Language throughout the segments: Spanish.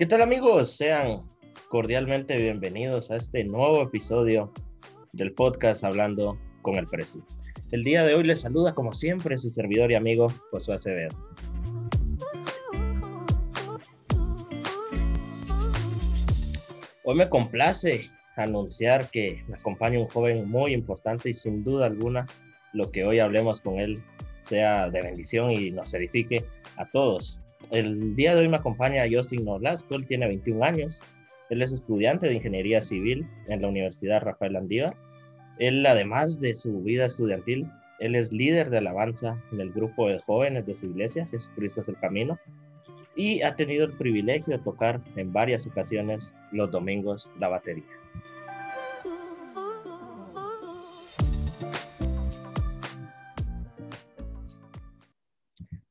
¿Qué tal amigos? Sean cordialmente bienvenidos a este nuevo episodio del podcast Hablando con el Presi. El día de hoy les saluda como siempre su servidor y amigo Josué Acevedo. Hoy me complace anunciar que me acompaña un joven muy importante y sin duda alguna lo que hoy hablemos con él sea de bendición y nos edifique a todos. El día de hoy me acompaña Justin Nolasco, él tiene 21 años, él es estudiante de Ingeniería Civil en la Universidad Rafael Andívar. Él, además de su vida estudiantil, él es líder de alabanza en el grupo de jóvenes de su iglesia, Jesucristo es el Camino, y ha tenido el privilegio de tocar en varias ocasiones los domingos la batería.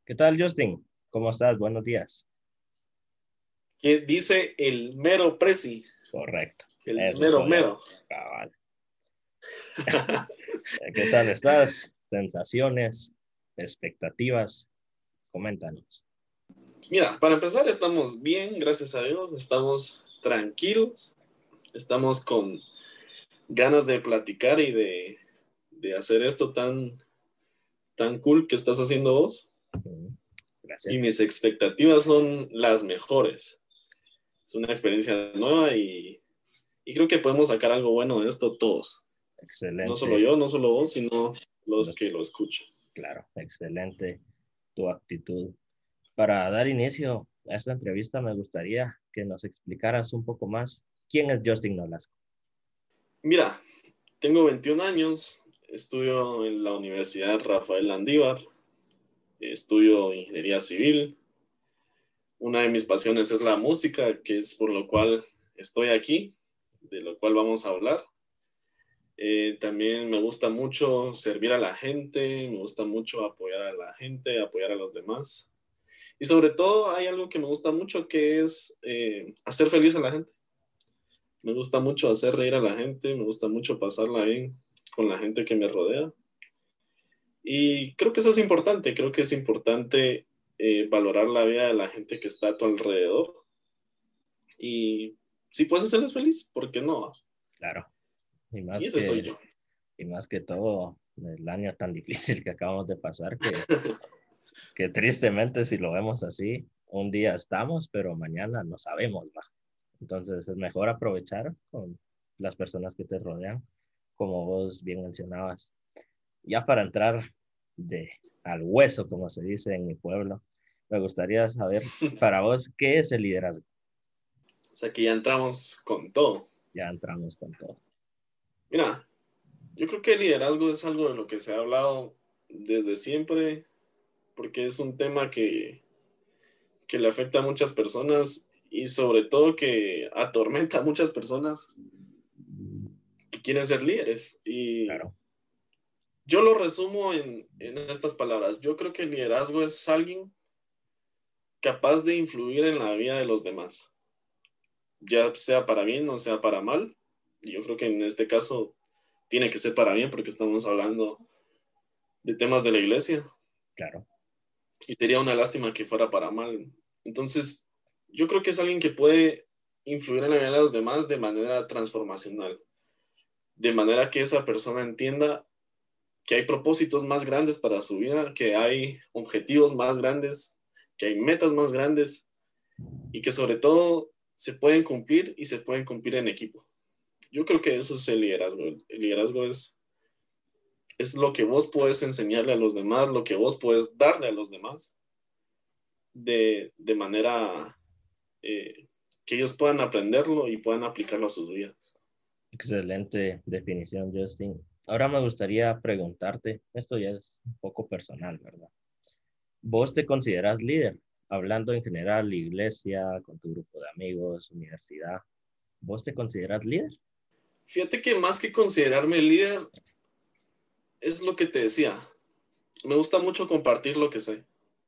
¿Qué tal, Justin? ¿Cómo estás? Buenos días. ¿Qué dice el mero presi? Correcto. El mero mero. ¿Qué tal estás? Sensaciones, expectativas. Coméntanos. Mira, para empezar estamos bien, gracias a Dios, estamos tranquilos, estamos con ganas de platicar y de, de hacer esto tan, tan cool que estás haciendo vos. Gracias. Y mis expectativas son las mejores. Es una experiencia nueva y, y creo que podemos sacar algo bueno de esto todos. Excelente. No solo yo, no solo vos, sino los que lo escuchan. Claro, excelente tu actitud para dar inicio a esta entrevista, me gustaría que nos explicaras un poco más quién es Justin Nolasco. Mira, tengo 21 años, estudio en la Universidad Rafael Landívar, estudio ingeniería civil. Una de mis pasiones es la música, que es por lo cual estoy aquí, de lo cual vamos a hablar. Eh, también me gusta mucho servir a la gente, me gusta mucho apoyar a la gente, apoyar a los demás. Y sobre todo hay algo que me gusta mucho que es eh, hacer feliz a la gente. Me gusta mucho hacer reír a la gente, me gusta mucho pasarla bien con la gente que me rodea. Y creo que eso es importante, creo que es importante eh, valorar la vida de la gente que está a tu alrededor. Y si puedes hacerles feliz, ¿por qué no? Claro. Y más, que, soy yo. y más que todo, el año tan difícil que acabamos de pasar, que que tristemente si lo vemos así, un día estamos, pero mañana no sabemos. Entonces es mejor aprovechar con las personas que te rodean, como vos bien mencionabas. Ya para entrar de al hueso, como se dice en mi pueblo, me gustaría saber para vos qué es el liderazgo. O sea que ya entramos con todo. Ya entramos con todo. Mira, yo creo que el liderazgo es algo de lo que se ha hablado desde siempre porque es un tema que, que le afecta a muchas personas y sobre todo que atormenta a muchas personas que quieren ser líderes. Y yo lo resumo en, en estas palabras. Yo creo que el liderazgo es alguien capaz de influir en la vida de los demás, ya sea para bien o sea para mal. Yo creo que en este caso tiene que ser para bien porque estamos hablando de temas de la iglesia. Claro y sería una lástima que fuera para mal. Entonces, yo creo que es alguien que puede influir en la vida de los demás de manera transformacional, de manera que esa persona entienda que hay propósitos más grandes para su vida, que hay objetivos más grandes, que hay metas más grandes y que sobre todo se pueden cumplir y se pueden cumplir en equipo. Yo creo que eso es el liderazgo. El liderazgo es es lo que vos puedes enseñarle a los demás, lo que vos puedes darle a los demás, de, manera eh, que ellos puedan aprenderlo y puedan aplicarlo a sus vidas. Excelente definición, Justin. Ahora me gustaría preguntarte, esto ya es un poco personal, ¿verdad? ¿Vos te consideras líder? Hablando en general, iglesia, con tu grupo de amigos, universidad, ¿vos te consideras líder? Fíjate que más que considerarme líder, es lo que te decía. Me gusta mucho compartir lo que sé.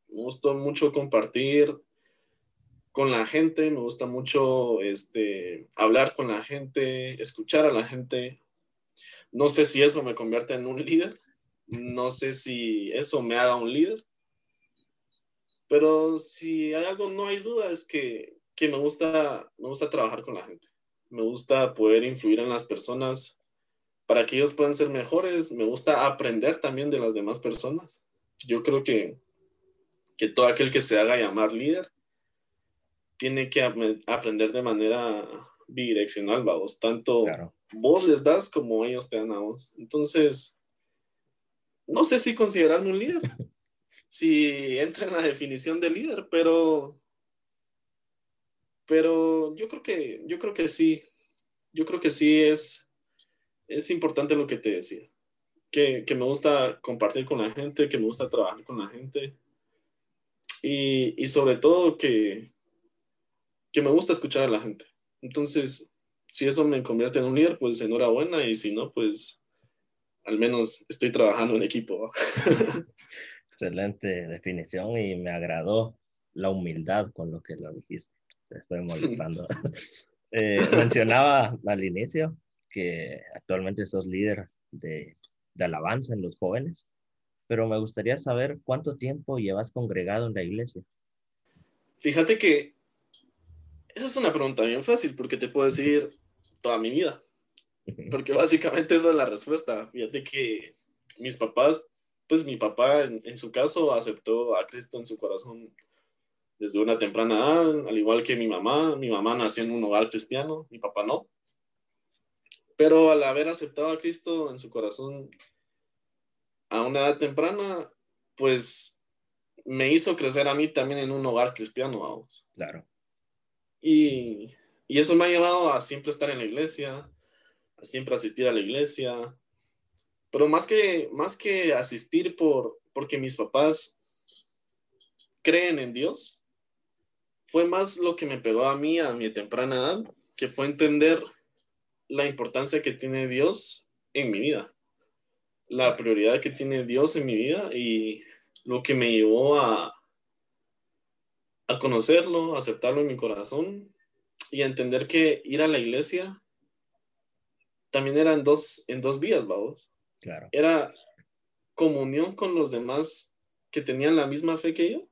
Me gusta mucho compartir con la gente, me gusta mucho este, hablar con la gente, escuchar a la gente. No sé si eso me convierte en un líder, no sé si eso me haga un líder, pero si hay algo, no hay duda, es que, que me, gusta, me gusta trabajar con la gente. Me gusta poder influir en las personas para que ellos puedan ser mejores. Me gusta aprender también de las demás personas. Yo creo que, que todo aquel que se haga llamar líder tiene que aprender de manera bidireccional, vamos. Tanto vos les das como ellos te dan a vos. Entonces, no sé si considerarme un líder, si entra en la definición de líder, pero, pero yo creo que, yo creo que sí, yo creo que sí es, es importante lo que te decía, que, que me gusta compartir con la gente, que me gusta trabajar con la gente y, y sobre todo que, que me gusta escuchar a la gente. Entonces, si eso me convierte en un líder, pues enhorabuena y si no, pues al menos estoy trabajando en equipo. Excelente definición y me agradó la humildad con lo que lo dijiste. Te estoy molestando. Eh, mencionaba al inicio que actualmente sos líder de, de alabanza en los jóvenes, pero me gustaría saber cuánto tiempo llevas congregado en la iglesia. Fíjate que esa es una pregunta bien fácil porque te puedo decir toda mi vida. Porque básicamente esa es la respuesta. Fíjate que mis papás, pues mi papá en, su caso aceptó a Cristo en su corazón desde una temprana edad, al igual que mi mamá. Mi mamá nació en un hogar cristiano, mi papá no. Pero al haber aceptado a Cristo en su corazón a una edad temprana, pues me hizo crecer a mí también en un hogar cristiano, vamos. Claro. Y, y eso me ha llevado a siempre estar en la iglesia, a siempre asistir a la iglesia. Pero más que, más que asistir por, porque mis papás creen en Dios, fue más lo que me pegó a mí a mi temprana edad, que fue entender la importancia que tiene Dios en mi vida, la prioridad que tiene Dios en mi vida y lo que me llevó a, a conocerlo, aceptarlo en mi corazón y a entender que ir a la iglesia también era en dos, en dos vías, vamos. Claro. Era comunión con los demás que tenían la misma fe que yo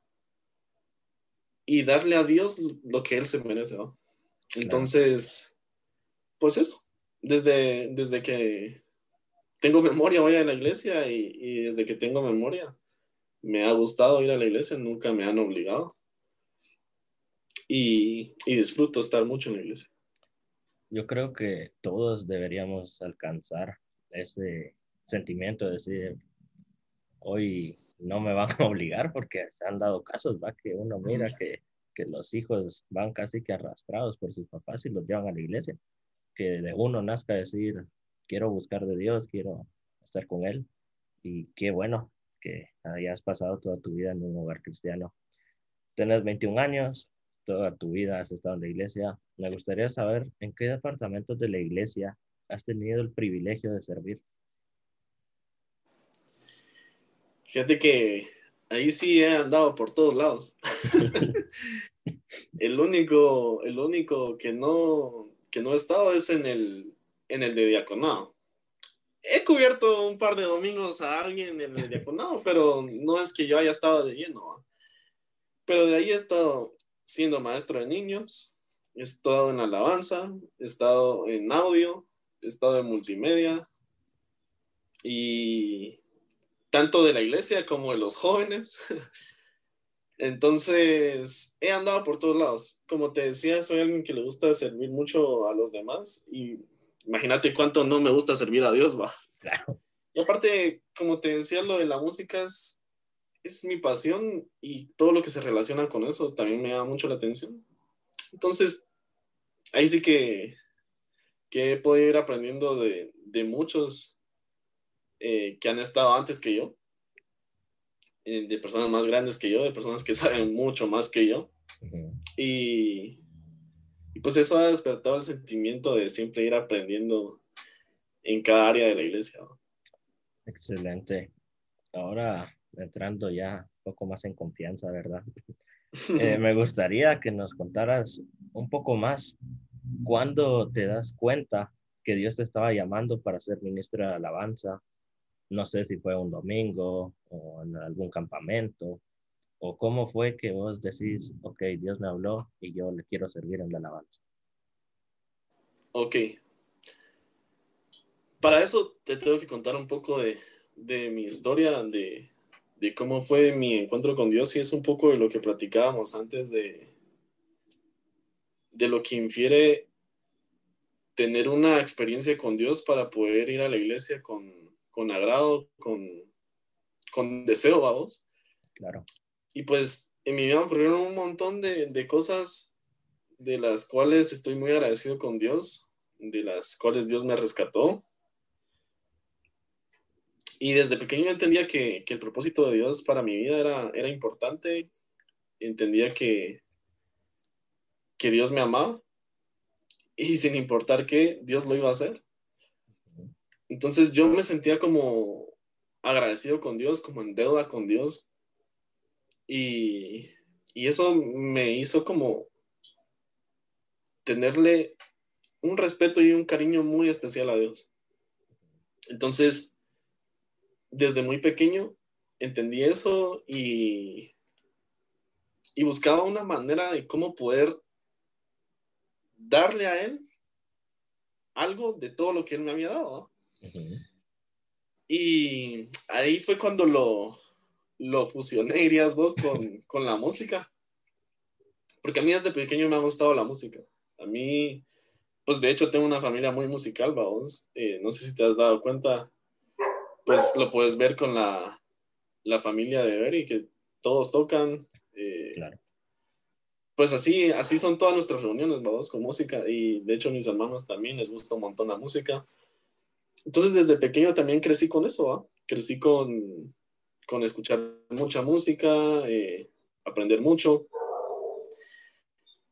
y darle a Dios lo que Él se merece, ¿no? Entonces, pues eso, desde, desde que tengo memoria voy a la iglesia y, y desde que tengo memoria me ha gustado ir a la iglesia, nunca me han obligado y, disfruto estar mucho en la iglesia. Yo creo que todos deberíamos alcanzar ese sentimiento de decir, hoy no me van a obligar porque se han dado casos, va que uno mira que, que, los hijos van casi que arrastrados por sus papás y los llevan a la iglesia, que de uno nazca decir, quiero buscar de Dios, quiero estar con Él y qué bueno que hayas pasado toda tu vida en un hogar cristiano. Tienes 21 años, toda tu vida has estado en la iglesia. Me gustaría saber en qué departamentos de la iglesia has tenido el privilegio de servir. Fíjate que ahí sí he andado por todos lados. el único, el único que no, que no he estado es en el, en el de diaconado. He cubierto un par de domingos a alguien en el diaconado, pero no es que yo haya estado de lleno. Pero de ahí he estado siendo maestro de niños, he estado en alabanza, he estado en audio, he estado en multimedia y tanto de la iglesia como de los jóvenes. Entonces, he andado por todos lados. Como te decía, soy alguien que le gusta servir mucho a los demás y imagínate cuánto no me gusta servir a Dios, va. Y aparte, como te decía, lo de la música es es mi pasión y todo lo que se relaciona con eso también me da mucho la atención. Entonces, ahí sí que, que he podido ir aprendiendo de, de muchos eh, que han estado antes que yo, eh, de personas más grandes que yo, de personas que saben mucho más que yo. y, y pues eso ha despertado el sentimiento de siempre ir aprendiendo en cada área de la iglesia. Excelente. Ahora entrando ya un poco más en confianza, ¿verdad? Eh, me gustaría que nos contaras un poco más cuándo te das cuenta que que Dios te estaba llamando para ser ministro de alabanza? No sé si fue un domingo o en algún campamento, o cómo fue que vos decís, ok, Dios me habló y yo le quiero servir en la alabanza. Ok. Para eso te tengo que contar un poco de, de mi historia, de, de cómo fue mi encuentro con Dios y es un poco de lo que platicábamos antes de, de lo que infiere tener una experiencia con Dios para poder ir a la iglesia con, con agrado, con, con deseo, vamos. Claro. Y pues en mi vida ocurrieron un montón de, de cosas de las cuales estoy muy agradecido con Dios, de las cuales Dios me rescató. Y desde pequeño entendía que, que, el propósito de Dios para mi vida era, era importante. Entendía que, que Dios me amaba y sin importar qué, Dios lo iba a hacer. Entonces yo me sentía como agradecido con Dios, como en deuda con Dios. Y, y eso me hizo como tenerle un respeto y un cariño muy especial a Dios. Entonces, desde muy pequeño entendí eso y, y buscaba una manera de cómo poder darle a Él algo de todo lo que Él me había dado. Y ahí fue cuando lo, lo fusioné, dirías vos, con, con la música. Porque a mí desde pequeño me ha gustado la música. A mí, pues de hecho tengo una familia muy musical, vamos. Eh, no sé si te has dado cuenta pues lo puedes ver con la, la familia de Beri, que todos tocan. Eh, claro. Pues así, así son todas nuestras reuniones, vamos, con música. Y de hecho, mis hermanos también les gusta un montón la música. Entonces, desde pequeño también crecí con eso, ¿va? Crecí con, con escuchar mucha música, eh, aprender mucho.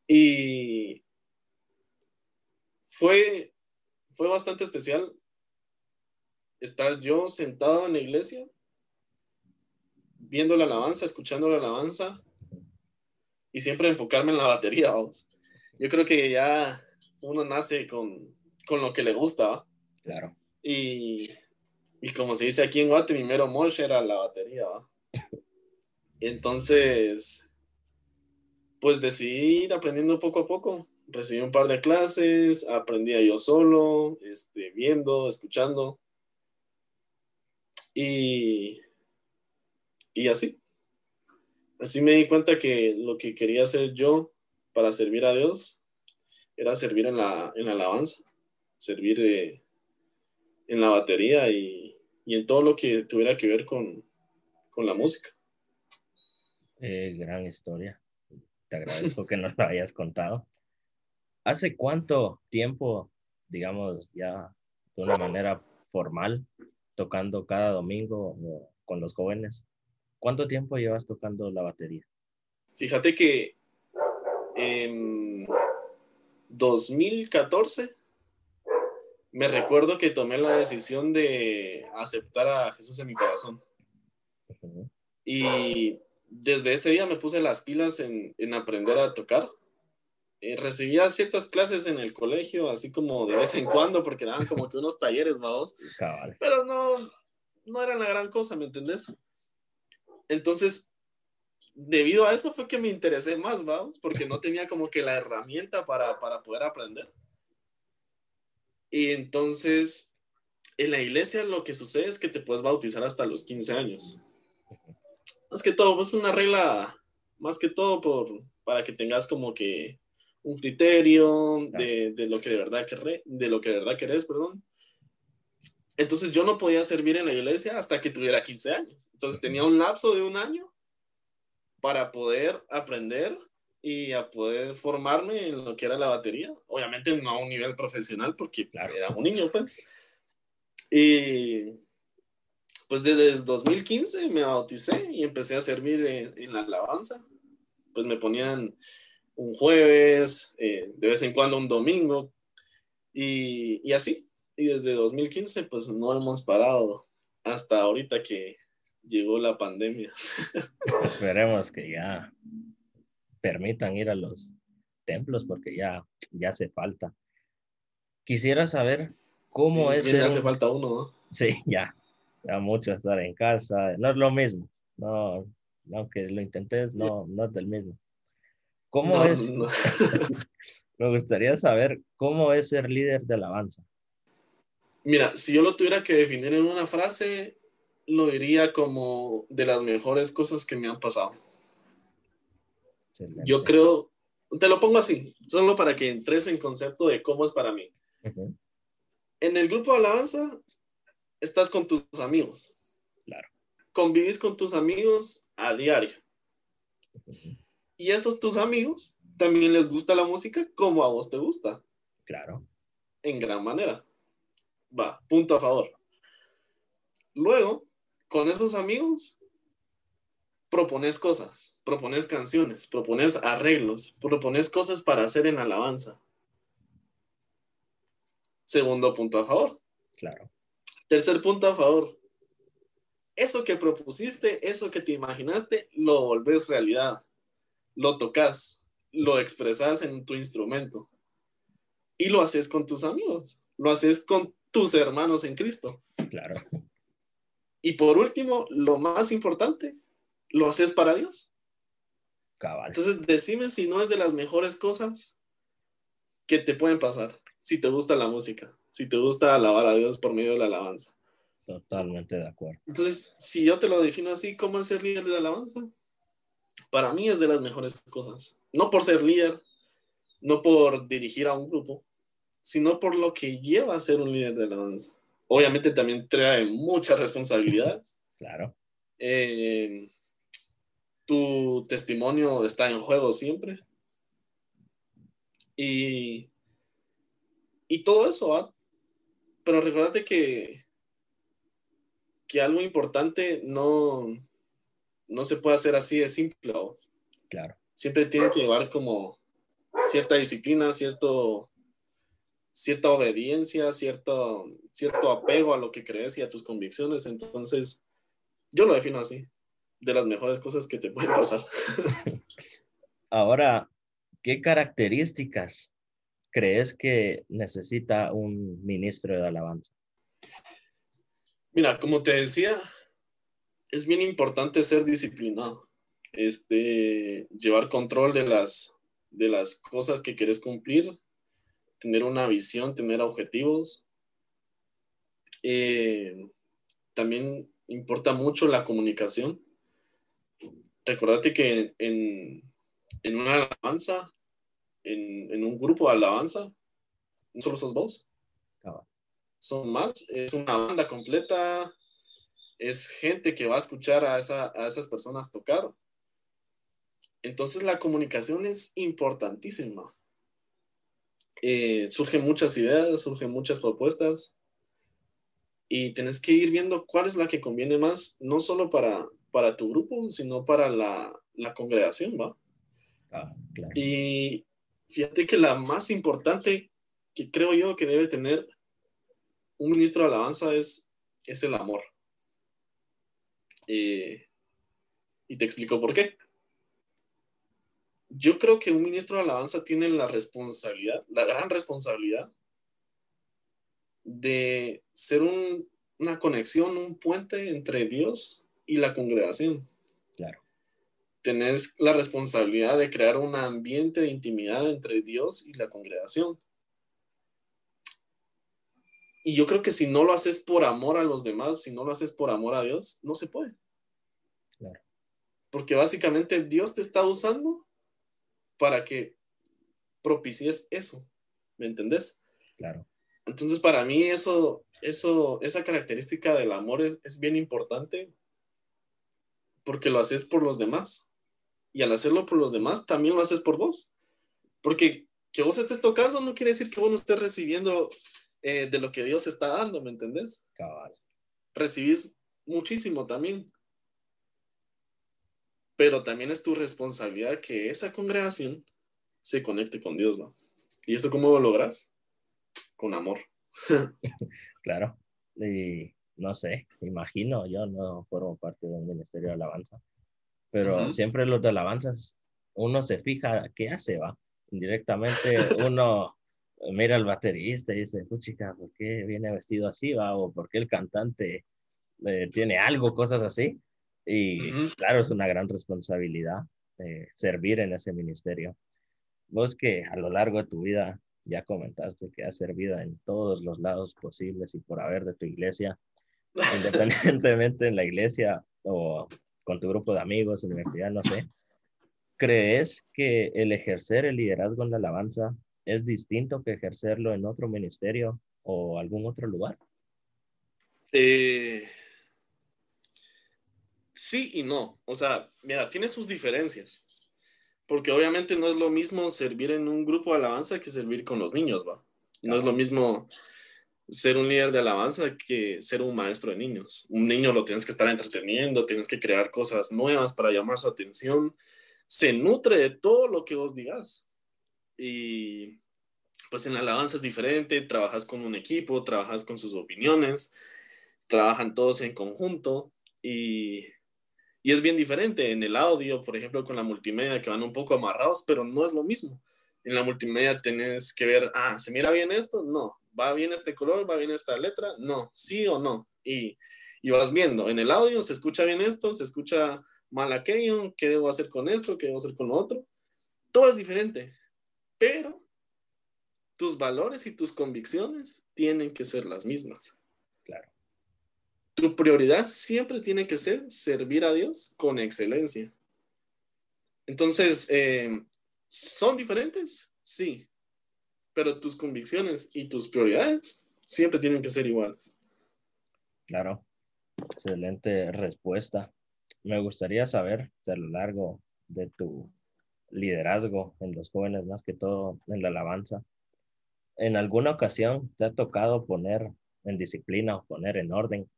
Y fue, fue bastante especial estar yo sentado en la iglesia, viendo la alabanza, escuchando la alabanza y siempre enfocarme en la batería, vamos. Yo creo que ya uno nace con, con lo que le gusta. Claro. Y, y, como se dice aquí en Guate, mi mero mosh era la batería. ¿va? Entonces, pues decidí ir aprendiendo poco a poco. Recibí un par de clases, aprendía yo solo, este, viendo, escuchando. Y, y así. Así me di cuenta que lo que quería hacer yo para servir a Dios era servir en la, en la alabanza, servir eh, en la batería y, y, en todo lo que tuviera que ver con, con la música. Eh, gran historia. Te agradezco que nos lo hayas contado. ¿Hace cuánto tiempo, digamos, ya de una manera formal, tocando cada domingo con los jóvenes. ¿Cuánto tiempo llevas tocando la batería? Fíjate que en 2014 me recuerdo que tomé la decisión de aceptar a Jesús en mi corazón. Y desde ese día me puse las pilas en, en aprender a tocar. Eh, recibía ciertas clases en el colegio, así como de vez en cuando, porque daban como que unos talleres, vamos. Pero no, no eran la gran cosa, ¿me entendés? Entonces, debido a eso fue que me interesé más, vamos, porque no tenía como que la herramienta para, para poder aprender. Y entonces, en la iglesia lo que sucede es que te puedes bautizar hasta los 15 años. Más que todo, es una regla, más que todo por, para que tengas como que un criterio de, de, lo que de verdad querés, de lo que de verdad querés, perdón. Entonces yo no podía servir en la iglesia hasta que tuviera 15 años. Entonces tenía un lapso de un año para poder aprender y a poder formarme en lo que era la batería. Obviamente no a un nivel profesional porque claro. era un niño, pues. Y pues desde 2015 me bauticé y empecé a servir en, en la alabanza. Pues me ponían un jueves, eh, de vez en cuando un domingo, y, y, así. Y desde 2015, pues no hemos parado hasta ahorita que llegó la pandemia. Esperemos que ya permitan ir a los templos porque ya, ya hace falta. Quisiera saber ¿Cómo es ser hace un- falta uno, ¿no? Sí, ya. Ya mucho estar en casa. No es lo mismo. No, aunque lo intentes, no, no es del mismo. ¿Cómo No, es? no. Me gustaría saber cómo es ser líder de alabanza. Mira, si yo lo tuviera que definir en una frase, lo diría como de las mejores cosas que me han pasado. Excelente. Yo creo, te lo pongo así, solo para que entres en concepto de cómo es para mí. Ujú, En el grupo de alabanza, estás con tus amigos. Claro. Convivís con tus amigos a diario. ujú, Y esos tus amigos también les gusta la música como a vos te gusta, Claro. en gran manera. Va, punto a favor. Luego, con esos amigos, propones cosas, propones canciones, propones arreglos, propones cosas para hacer en alabanza. Segundo punto a favor. Claro. Tercer punto a favor. Eso que propusiste, eso que te imaginaste, lo volvés realidad. Lo tocas, lo expresas en tu instrumento. Y lo haces con tus amigos, lo haces con tus hermanos en Cristo. Claro. Y por último, lo más importante, lo haces para Dios. Cabal. Entonces, decime si no es de las mejores cosas que te pueden pasar. Si te gusta la música, si te gusta alabar a Dios por medio de la alabanza. Totalmente de acuerdo. Entonces, si yo te lo defino así, ¿cómo es ser líder de alabanza? Para mí es de las mejores cosas. No por ser líder, no por dirigir a un grupo, sino por lo que lleva a ser un líder de alabanza. Obviamente también trae muchas responsabilidades. Claro. Eh, tu testimonio está en juego siempre. Y, y todo eso, ¿va? Pero recuérdate que, que algo importante no, no se puede hacer así de simple. Claro. Siempre tiene que llevar como cierta disciplina, cierto, cierta obediencia, cierto, cierto apego a lo que crees y a tus convicciones. Entonces, yo lo defino así, de las mejores cosas que te pueden pasar. Ahora, ¿qué características crees que necesita un ministro de alabanza? Mira, como te decía, es bien importante ser disciplinado, este, llevar control de las, de las cosas que quieres cumplir, tener una visión, tener objetivos. Eh, también importa mucho la comunicación. Recordate que en, en una alabanza, en, en, un grupo de alabanza, no solo sos vos, son más, es una banda completa, es gente que va a escuchar a, esa, a esas personas tocar. Entonces la comunicación es importantísima. Eh, surgen muchas ideas, surgen muchas propuestas y tenés que ir viendo cuál es la que conviene más, no solo para, para tu grupo, sino para la, la congregación, ¿va? Ah, claro. Y fíjate que la más importante que creo yo que debe tener un ministro de alabanza es, es el amor. Eh, y te explico por qué. Yo creo que un ministro de alabanza tiene la responsabilidad, la gran responsabilidad de ser un, una conexión, un puente entre Dios y la congregación. Claro. Tenés la responsabilidad de crear un ambiente de intimidad entre Dios y la congregación. Y yo creo que si no lo haces por amor a los demás, si no lo haces por amor a Dios, no se puede. Claro. Porque básicamente Dios te está usando para que propicies eso. ¿Me entendés? Claro. Entonces, para mí, eso, eso, esa característica del amor es, es bien importante porque lo haces por los demás. Y al hacerlo por los demás, también lo haces por vos. Porque que vos estés tocando no quiere decir que vos no estés recibiendo eh, de lo que Dios está dando, ¿me entendés? Cabal. Recibís muchísimo también. Pero también es tu responsabilidad que esa congregación se conecte con Dios, ¿no? ¿Y eso cómo lo logras? Con amor. claro. Y no sé, imagino, yo no formo parte de un ministerio de alabanza, pero uh -huh. siempre los de alabanzas, uno se fija qué hace, va. Indirectamente uno, mira al baterista y dice, chica, ¿por qué viene vestido así, va? O ¿por qué el cantante eh, tiene algo, cosas así? Y claro, es una gran responsabilidad eh, servir en ese ministerio. Vos que a lo largo de tu vida ya comentaste que has servido en todos los lados posibles y por haber de tu iglesia, independientemente en la iglesia o con tu grupo de amigos, universidad, no sé. ¿Crees que el ejercer el liderazgo en la alabanza es distinto que ejercerlo en otro ministerio o algún otro lugar? Eh, sí y no. O sea, mira, tiene sus diferencias. Porque obviamente no es lo mismo servir en un grupo de alabanza que servir con los niños, ¿va? No es lo mismo ser un líder de alabanza que ser un maestro de niños. Un niño lo tienes que estar entreteniendo, tienes que crear cosas nuevas para llamar su atención. Se nutre de todo lo que vos digas. Y pues en la alabanza es diferente, trabajas con un equipo, trabajas con sus opiniones, trabajan todos en conjunto y, y es bien diferente. En el audio, por ejemplo, con la multimedia, que van un poco amarrados, pero no es lo mismo. En la multimedia tenés que ver, ah, ¿se mira bien esto? No. ¿Va bien este color? ¿Va bien esta letra? No. ¿Sí o no? Y, y vas viendo. En el audio, ¿se escucha bien esto? ¿Se escucha mal aquello? ¿Qué debo hacer con esto? ¿Qué debo hacer con lo otro? Todo es diferente. Pero tus valores y tus convicciones tienen que ser las mismas. Claro. Tu prioridad siempre tiene que ser servir a Dios con excelencia. Entonces, eh, ¿son diferentes? Sí. Pero tus convicciones y tus prioridades siempre tienen que ser iguales. Claro. Excelente respuesta. Me gustaría saber a lo largo de tu liderazgo en los jóvenes, más que todo en la alabanza, ¿En alguna ocasión te ha tocado poner en disciplina o poner en orden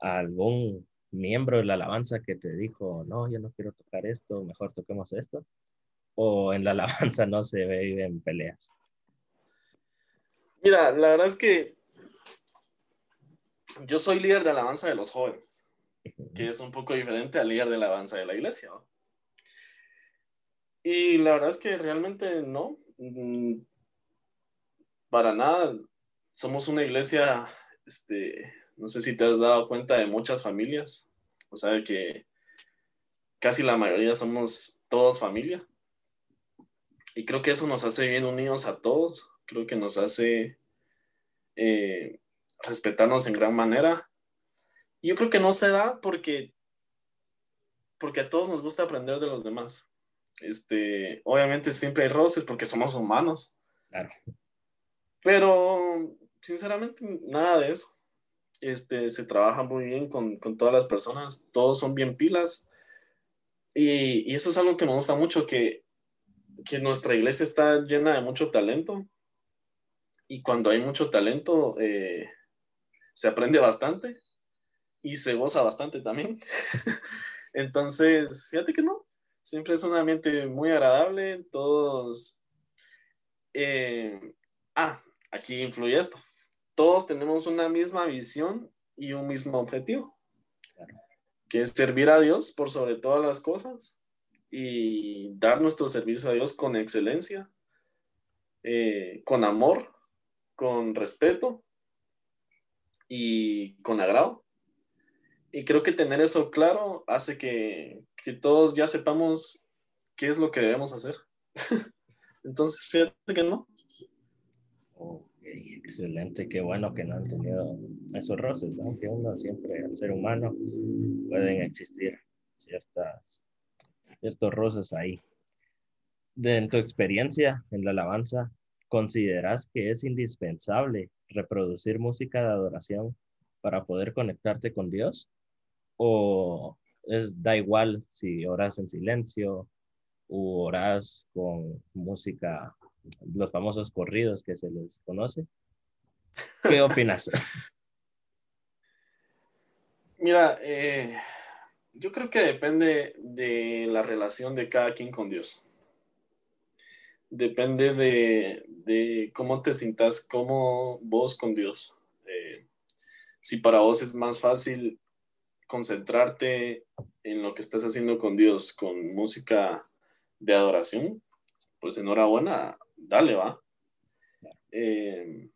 a algún miembro de la alabanza que te dijo, no, yo no quiero tocar esto, mejor toquemos esto? ¿O en la alabanza no se en peleas? Mira, la verdad es que yo soy líder de alabanza de los jóvenes, que es un poco diferente al líder de alabanza de la iglesia. Y la verdad es que realmente no. Mm, para nada. Somos una iglesia, este, no sé si te has dado cuenta de muchas familias, o sea que casi la mayoría somos todos familia. Y creo que eso nos hace bien unidos a todos, creo que nos hace eh, respetarnos en gran manera. Yo creo que no se da porque, porque a todos nos gusta aprender de los demás. Este, obviamente siempre hay roces porque somos humanos. Claro. Pero, sinceramente, nada de eso. Este, se trabaja muy bien con, con todas las personas, todos son bien pilas. Y, y, eso es algo que me gusta mucho, que, que nuestra iglesia está llena de mucho talento. Y cuando hay mucho talento, eh, se aprende bastante y se goza bastante también. Entonces, fíjate que no, siempre es un ambiente muy agradable, todos... Eh, ah, aquí influye esto. Todos tenemos una misma visión y un mismo objetivo, que es servir a Dios por sobre todas las cosas y dar nuestro servicio a Dios con excelencia, eh, con amor, con respeto y con agrado. Y creo que tener eso claro hace que, que todos ya sepamos qué es lo que debemos hacer. Entonces, fíjate que no, excelente, qué bueno que no han tenido esos roces, ¿no? Que uno siempre, al ser humano, pueden existir ciertas, ciertos roces ahí. De, en tu experiencia en la alabanza, ¿consideras que es indispensable reproducir música de adoración para poder conectarte con Dios? ¿O es, da igual si oras en silencio o oras con música los famosos corridos que se les conoce. ¿Qué opinas? Mira, eh, yo creo que depende de la relación de cada quien con Dios. Depende de, cómo te sientas, cómo vos con Dios. Eh, si para vos es más fácil concentrarte en lo que estás haciendo con Dios, con música de adoración, pues enhorabuena, dale, va. Eh,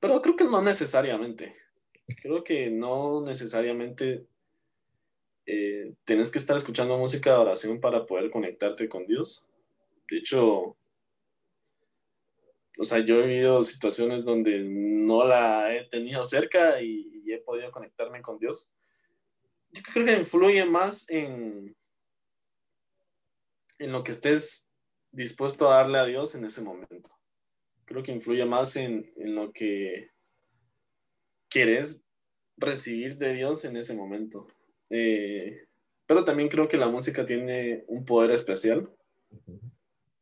pero creo que no necesariamente. Creo que no necesariamente eh, tienes que estar escuchando música de oración para poder conectarte con Dios. De hecho, o sea, yo he vivido situaciones donde no la he tenido cerca y, he podido conectarme con Dios. Yo creo que influye más en, en lo que estés dispuesto a darle a Dios en ese momento. Creo que influye más en, en lo que quieres recibir de Dios en ese momento. Eh, pero también creo que la música tiene un poder especial,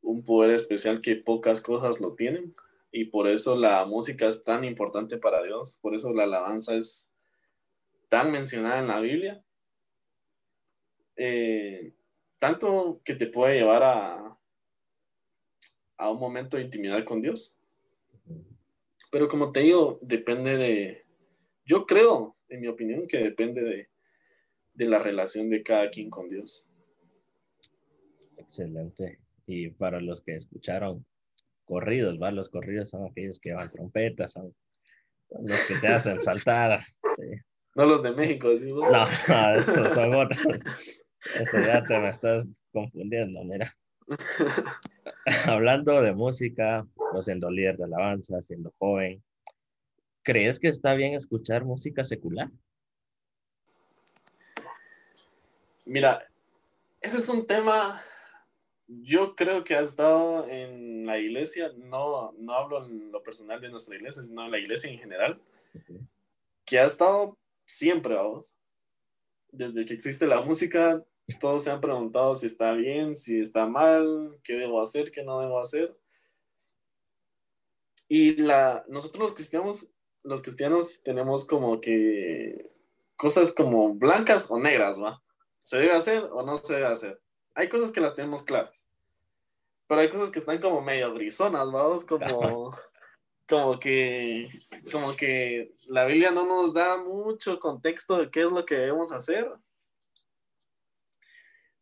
un poder especial que pocas cosas lo tienen. Y por eso la música es tan importante para Dios, por eso la alabanza es tan mencionada en la Biblia. Eh, tanto que te puede llevar a, a un momento de intimidad con Dios. Pero como te digo, depende de, yo creo, en mi opinión, que depende de, de la relación de cada quien con Dios. Excelente. Y para los que escucharon corridos, ¿va? Los corridos son aquellos que van trompetas, son los que te hacen saltar. No los de México, decimos. No, no, estos son otros. Eso ya te me estás confundiendo, mira. Hablando de música, siendo líder de alabanza, siendo joven, ¿crees que está bien escuchar música secular? Mira, ese es un tema, yo creo que ha estado en la iglesia, no, no hablo en lo personal de nuestra iglesia, sino en la iglesia en general, que ha estado siempre, vamos. Desde que existe la música, todos se han preguntado si está bien, si está mal, qué debo hacer, qué no debo hacer. Y la, nosotros los cristianos, los cristianos tenemos como que cosas como blancas o negras, ¿va? ¿Se debe hacer o no se debe hacer? Hay cosas que las tenemos claras. Pero hay cosas que están como medio grisonas, vamos, como, como que, como que la Biblia no nos da mucho contexto de qué es lo que debemos hacer.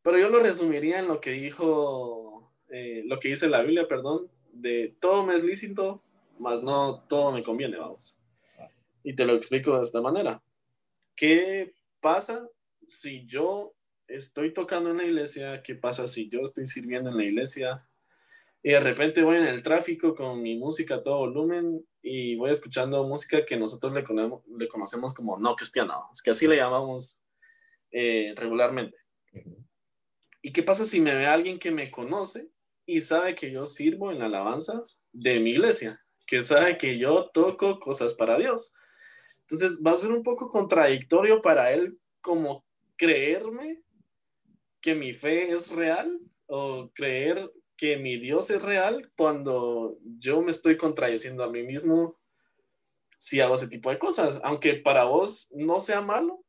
Pero yo lo resumiría en lo que dijo, eh, lo que dice la Biblia, perdón, de todo me es lícito, mas no todo me conviene, vamos. Y te lo explico de esta manera. ¿Qué pasa si yo estoy tocando en la iglesia, ¿qué pasa si yo estoy sirviendo en la iglesia y de repente voy en el tráfico con mi música a todo volumen y voy escuchando música que nosotros le, le conocemos como no cristiana, es que así le llamamos eh, regularmente. ¿Y qué pasa si me ve alguien que me conoce y sabe que yo sirvo en la alabanza de mi iglesia, que sabe que yo toco cosas para Dios? Entonces va a ser un poco contradictorio para él como creerme que mi fe es real o creer que mi Dios es real cuando yo me estoy contradiciendo a mí mismo si hago ese tipo de cosas. Aunque para vos no sea malo,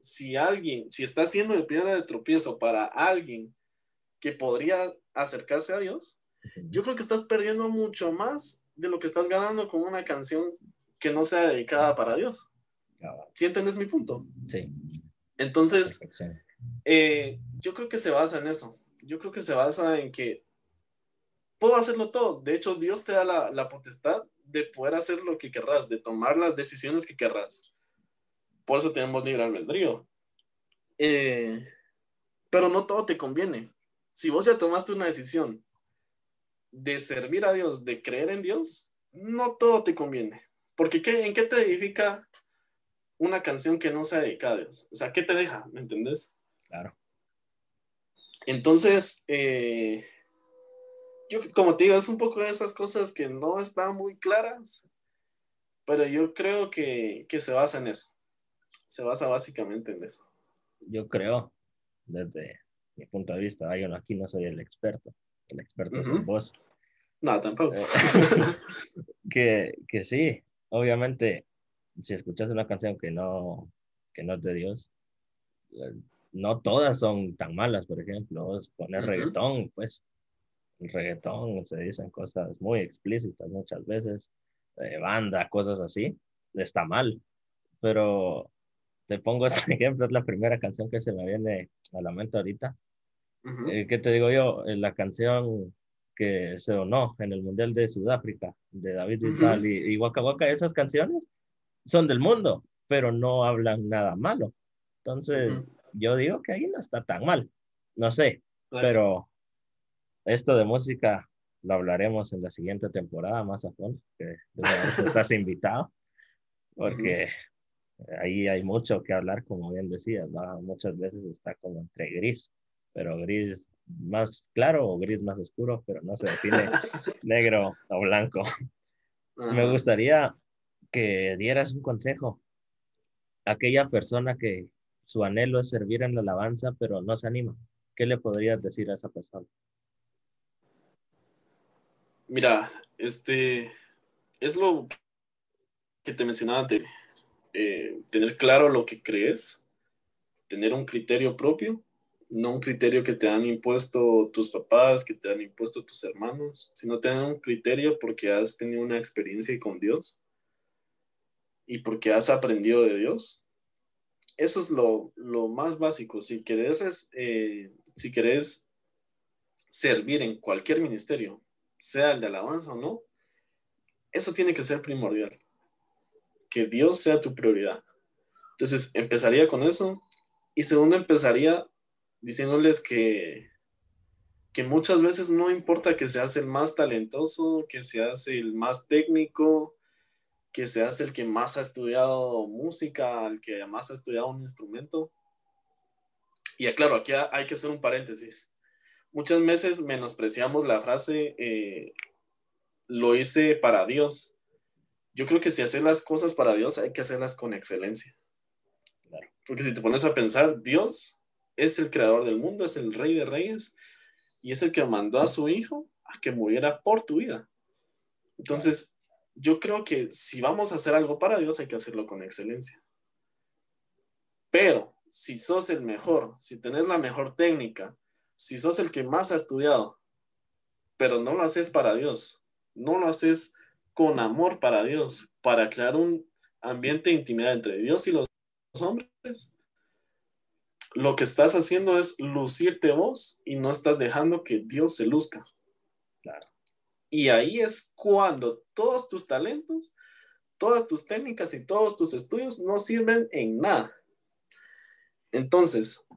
si alguien, si está haciendo de piedra de tropiezo para alguien que podría acercarse a Dios, yo creo que estás perdiendo mucho más de lo que estás ganando con una canción que no sea dedicada para Dios. ¿Sí entiendes mi punto? Sí. Entonces, eh, yo creo que se basa en eso. Yo creo que se basa en que puedo hacerlo todo. De hecho, Dios te da la, potestad de poder hacer lo que querrás, de tomar las decisiones que querrás. Por eso tenemos libre albedrío. Eh, pero no todo te conviene. Si vos ya tomaste una decisión de servir a Dios, de creer en Dios, no todo te conviene. Porque ¿qué, ¿en qué te edifica una canción que no sea dedicada a Dios? O sea, ¿qué te deja? ¿Me entendés? Claro. Entonces, eh, yo como te digo, es un poco de esas cosas que no están muy claras, pero yo creo que, que se basa en eso. Se basa básicamente en eso. Yo creo, desde mi punto de vista, yo aquí no soy el experto, el experto es vos. No, tampoco. Eh, que, que sí, obviamente si escuchas una canción que no, que no es de Dios, eh, no todas son tan malas, por ejemplo, poner reggaetón, pues el reggaetón se dicen cosas muy explícitas muchas veces, eh, banda, cosas así, está mal, pero te pongo este ejemplo, es la primera canción que se me viene a la mente ahorita. Eh, ¿Qué te digo yo? la canción que se no en el Mundial de Sudáfrica, de David Bisbal y, y Waka Waka, esas canciones son del mundo, pero no hablan nada malo. Entonces, yo digo que ahí no está tan mal. No sé, pero esto de música lo hablaremos en la siguiente temporada más a fondo, que estás invitado, porque ahí hay mucho que hablar, como bien decías, muchas veces está como entre gris, pero gris más claro o gris más oscuro, pero no se define negro o blanco. Me gustaría que dieras un consejo a aquella persona que su anhelo es servir en la alabanza, pero no se anima. ¿Qué le podrías decir a esa persona? Mira, este es lo que te mencionaba antes. Eh, tener claro lo que crees, tener un criterio propio, no un criterio que te han impuesto tus papás, que te han impuesto tus hermanos, sino tener un criterio porque has tenido una experiencia con Dios y porque has aprendido de Dios. Eso es lo, más básico. Si querés, eh, si querés servir en cualquier ministerio, sea el de alabanza o no, eso tiene que ser primordial que Dios sea tu prioridad. Entonces, empezaría con eso. Y segundo, empezaría diciéndoles que, que muchas veces no importa que seas el más talentoso, que seas el más técnico, que seas el que más ha estudiado música, el que más ha estudiado un instrumento. Y claro, aquí hay que hacer un paréntesis. Muchas veces menospreciamos la frase, eh, lo hice para Dios yo creo que si hacer las cosas para Dios hay que hacerlas con excelencia. Porque si te pones a pensar, Dios es el creador del mundo, es el rey de reyes y es el que mandó a su hijo a que muriera por tu vida. Entonces, yo creo que si vamos a hacer algo para Dios hay que hacerlo con excelencia. Pero si sos el mejor, si tenés la mejor técnica, si sos el que más ha estudiado, pero no lo haces para Dios, no lo haces con amor para Dios, para crear un ambiente de intimidad entre Dios y los hombres, lo que estás haciendo es lucirte vos y no estás dejando que Dios se luzca. Y ahí es cuando todos tus talentos, todas tus técnicas y todos tus estudios no sirven en nada. Entonces,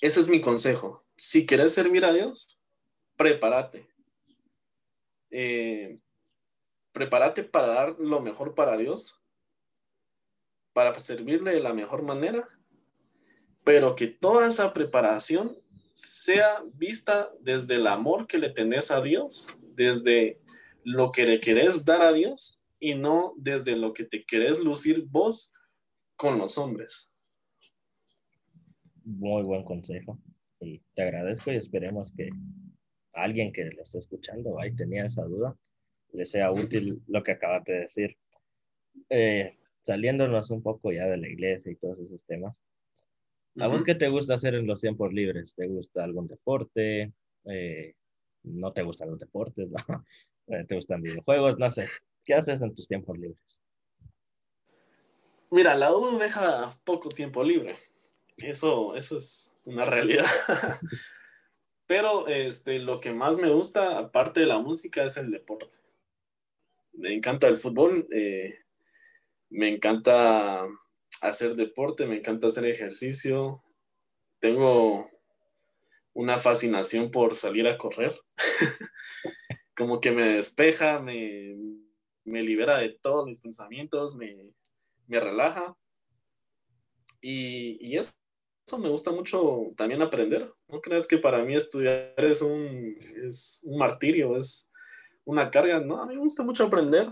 ese es mi consejo. Si quieres servir a Dios, prepárate. Eh, prepárate para dar lo mejor para Dios, para servirle de la mejor manera, pero que toda esa preparación sea vista desde el amor que le tenés a Dios, desde lo que le querés dar a Dios y no desde lo que te querés lucir vos con los hombres. Muy buen consejo. Y te agradezco y esperemos que alguien que lo esté escuchando ahí tenía esa duda le sea útil lo que acabas de decir. Eh, saliéndonos un poco ya de la iglesia y todos esos temas, ¿a vos qué te gusta hacer en los tiempos libres? ¿Te gusta algún deporte? Eh, ¿No te gustan los deportes? Eh, ¿Te gustan videojuegos? No sé. ¿Qué haces en tus tiempos libres? Mira, la U deja poco tiempo libre. Eso, eso es una realidad. Pero este, lo que más me gusta, aparte de la música, es el deporte me encanta el fútbol, eh, me encanta hacer deporte, me encanta hacer ejercicio. Tengo una fascinación por salir a correr. Como que me despeja, me, libera de todos mis pensamientos, me, relaja. Y, eso, me gusta mucho también aprender. No creas que para mí estudiar es un, es un martirio, es, una carga, ¿no? A mí me gusta mucho aprender.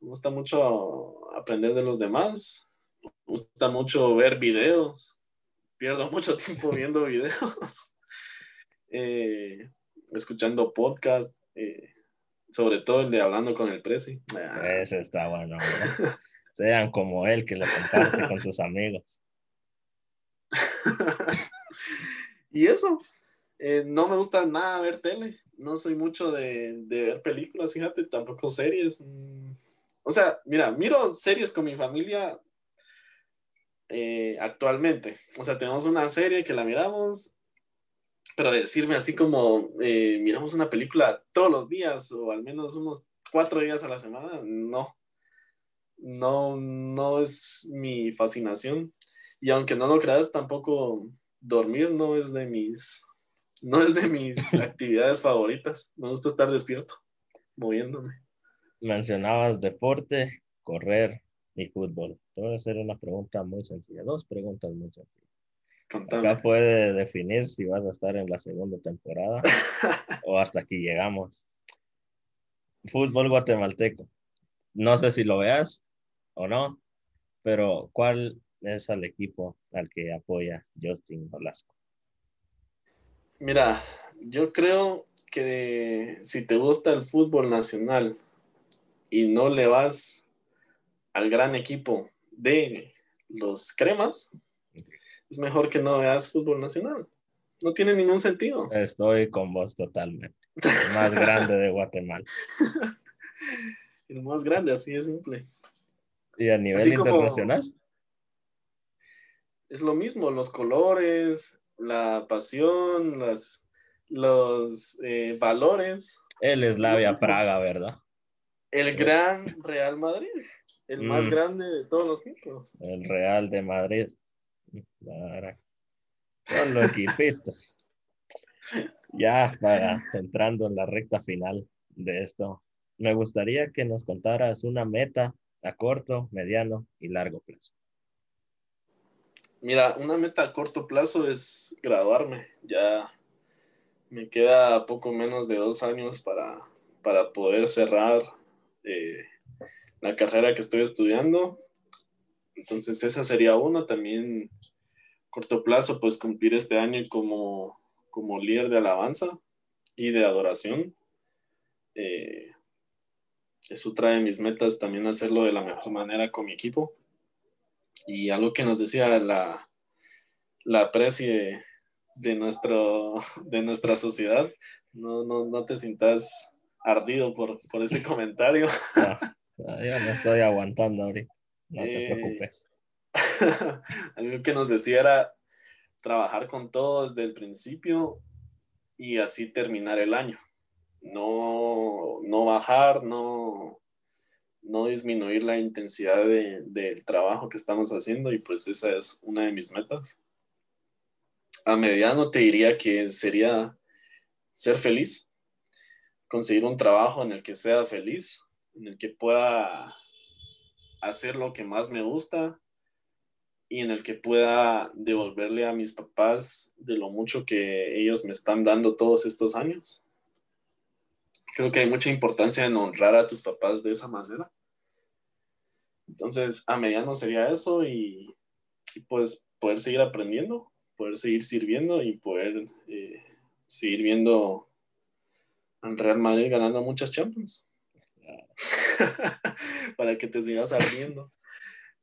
Me gusta mucho aprender de los demás. Me gusta mucho ver videos. Pierdo mucho tiempo viendo videos. Eh, escuchando podcast. Eh, sobre todo el de hablando con el Prezi. Ah. Ese está bueno. Sean como él que lo comparte con sus amigos. y eso, eh, no me gusta nada ver tele. No soy mucho de, ver películas, fíjate, tampoco series. Mm, o sea, mira, miro series con mi familia eh, actualmente. O sea, tenemos una serie que la miramos pero decirme así como, eh, miramos una película todos los días o al menos unos cuatro días a la semana, no. No, no es mi fascinación. Y aunque no lo creas, tampoco dormir no es de mis, no es de mis actividades favoritas. Me gusta estar despierto, moviéndome. Mencionabas deporte, correr y fútbol. Te voy a hacer una pregunta muy sencilla, dos preguntas muy sencillas. Acá puede definir si vas a estar en la segunda temporada o hasta aquí llegamos. Fútbol guatemalteco. No sé si lo veas o no, pero ¿cuál es el equipo al que apoya Justin Olasco? Mira, yo creo que si te gusta el fútbol nacional y no le vas al gran equipo de los cremas, es mejor que no veas fútbol nacional. No tiene ningún sentido. Estoy con vos totalmente. El más grande de Guatemala. El más grande, así es simple. ¿Y a nivel internacional? es lo mismo, los colores, la pasión, las, los eh, valores. El Eslavia Praga, ¿verdad? El gran Real Madrid, el más mm. grande de todos los tiempos. El Real de Madrid. Son los equipitos. ya para entrando en la recta final de esto, me gustaría que nos contaras una meta a corto, mediano y largo plazo. Mira, una meta a corto plazo es graduarme. Ya me queda poco menos de dos años para, para poder cerrar eh, la carrera que estoy estudiando. Entonces esa sería una. También corto plazo, pues cumplir este año como, como líder de alabanza y de adoración. Eh, es otra de mis metas también hacerlo de la mejor manera con mi equipo. Y algo que nos decía la, la precie de, nuestro, de nuestra sociedad, no, no, no te sientas ardido por, por ese comentario. No, yo no estoy aguantando ahorita, no te eh, preocupes. algo que nos decía era trabajar con todo desde el principio y así terminar el año. No, no bajar, no, no disminuir la intensidad del trabajo que estamos haciendo y pues esa es una de mis metas. A mediano te diría que sería ser feliz, conseguir un trabajo en el que sea feliz, en el que pueda hacer lo que más me gusta y en el que pueda devolverle a mis papás de lo mucho que ellos me están dando todos estos años creo que hay mucha importancia en honrar a tus papás de esa manera. Entonces, a mediano sería eso y, pues poder seguir aprendiendo, poder seguir sirviendo y poder eh, seguir viendo al Real Madrid ganando muchas Champions. Para que te sigas ardiendo.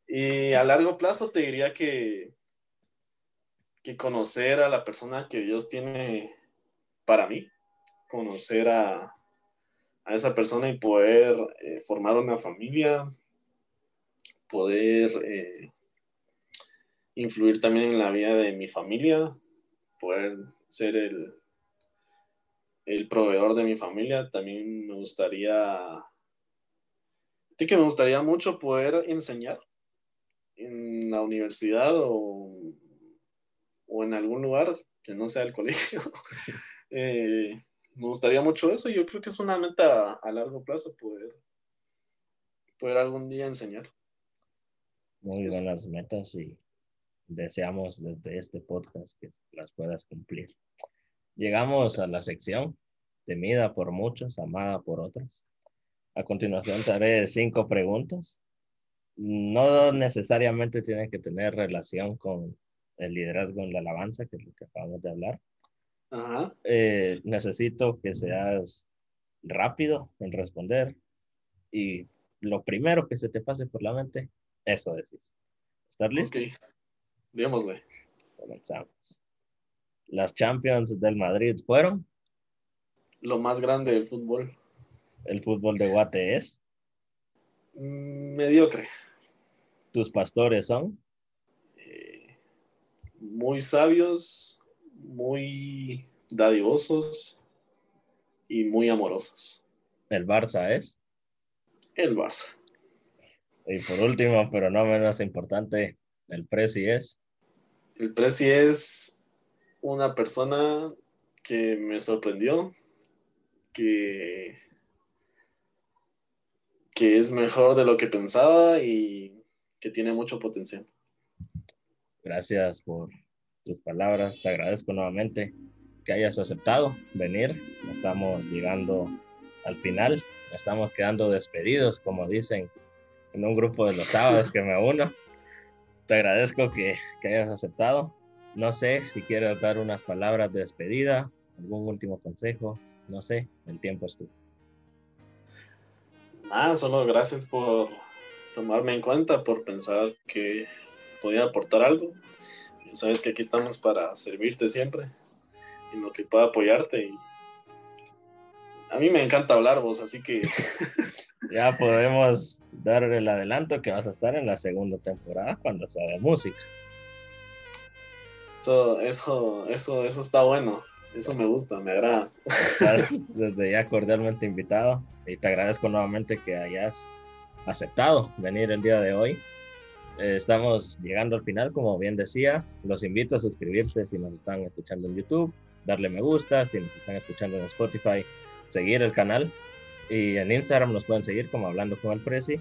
Y a largo plazo te diría que, que conocer a la persona que Dios tiene para mí, conocer a, a esa persona y poder eh, formar una familia, poder eh, influir también en la vida de mi familia, poder ser el, el proveedor de mi familia. También me gustaría, sí que me gustaría mucho poder enseñar en la universidad o, o en algún lugar que no sea el colegio. eh, me gustaría mucho eso y yo creo que es una meta a largo plazo poder, poder algún día enseñar. Muy buenas metas y deseamos desde este podcast que las puedas cumplir. Llegamos a la sección temida por muchos, amada por otros. A continuación te haré cinco preguntas. No necesariamente tienen que tener relación con el liderazgo en la alabanza, que es lo que acabamos de hablar, eh, necesito que seas rápido en responder y lo primero que se te pase por la mente, eso decís. ¿Estás listo? Ok, démosle. Comenzamos. Las Champions del Madrid fueron. Lo más grande del fútbol. ¿El fútbol de Guate es? Mm, mediocre. ¿Tus pastores son? Eh, muy sabios, muy dadivosos y muy amorosos. ¿El Barça es? El Barça. Y por último, pero no menos importante, el Prezi es. El Prezi es una persona que me sorprendió, que, que es mejor de lo que pensaba y que tiene mucho potencial. Gracias por tus palabras, te agradezco nuevamente que hayas aceptado venir. Estamos llegando al final, estamos quedando despedidos, como dicen en un grupo de los sábados que me uno. Te agradezco que, hayas aceptado. No sé si quieres dar unas palabras de despedida, algún último consejo, no sé, el tiempo es tuyo. Nada, solo gracias por tomarme en cuenta, por pensar que podía aportar algo. Sabes que aquí estamos para servirte siempre, en lo que pueda apoyarte. Y a mí me encanta hablar vos, así que ya podemos dar el adelanto que vas a estar en la segunda temporada cuando sea de música. Eso, eso, eso, eso está bueno. Eso me gusta, me agrada. Desde ya cordialmente invitado y te agradezco nuevamente que hayas aceptado venir el día de hoy. Eh, estamos llegando al final, como bien decía. Los invito a suscribirse si nos están escuchando en YouTube, darle me gusta, si nos están escuchando en Spotify, seguir el canal y en Instagram nos pueden seguir como Hablando con el Prezi,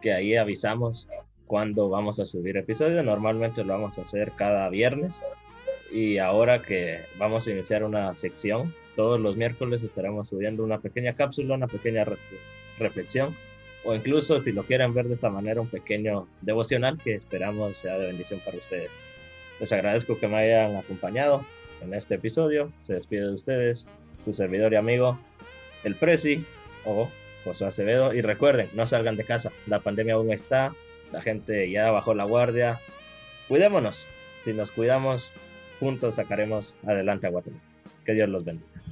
que ahí avisamos cuando vamos a subir episodio. Normalmente lo vamos a hacer cada viernes. Y ahora que vamos a iniciar una sección, todos los miércoles estaremos subiendo una pequeña cápsula, una pequeña reflexión, o incluso si lo quieren ver de esta manera, un pequeño devocional que esperamos sea de bendición para ustedes. Les agradezco que me hayan acompañado en este episodio. Se despide de ustedes, su servidor y amigo, el Prezi o José Acevedo. Y recuerden, no salgan de casa, la pandemia aún está, la gente ya bajó la guardia. Cuidémonos, si nos cuidamos, juntos sacaremos adelante a Guatemala. Que Dios los bendiga.